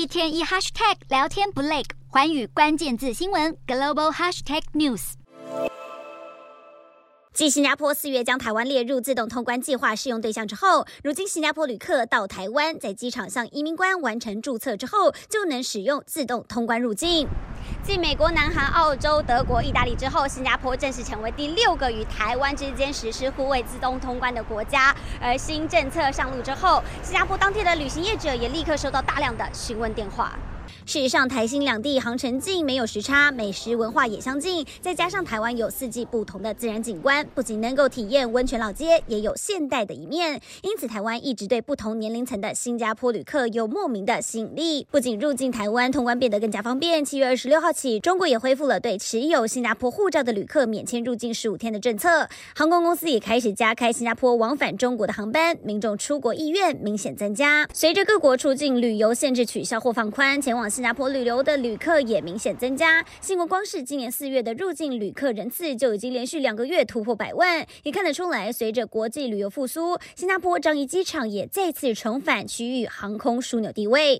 一天一 hashtag 聊天不累，环宇关键字新闻 global hashtag news。继新加坡四月将台湾列入自动通关计划适用对象之后，如今新加坡旅客到台湾，在机场向移民官完成注册之后，就能使用自动通关入境。继美国、南韩、澳洲、德国、意大利之后，新加坡正式成为第六个与台湾之间实施互为自动通关的国家。而新政策上路之后，新加坡当地的旅行业者也立刻收到大量的询问电话。事实上，台新两地航程近，没有时差，美食文化也相近，再加上台湾有四季不同的自然景观，不仅能够体验温泉老街，也有现代的一面。因此，台湾一直对不同年龄层的新加坡旅客有莫名的吸引力。不仅入境台湾通关变得更加方便，七月二十六号起，中国也恢复了对持有新加坡护照的旅客免签入境十五天的政策。航空公司也开始加开新加坡往返中国的航班，民众出国意愿明显增加。随着各国出境旅游限制取消或放宽，前往往新加坡旅游的旅客也明显增加。新国光是今年四月的入境旅客人次就已经连续两个月突破百万，也看得出来，随着国际旅游复苏，新加坡樟宜机场也再次重返区域航空枢纽地位。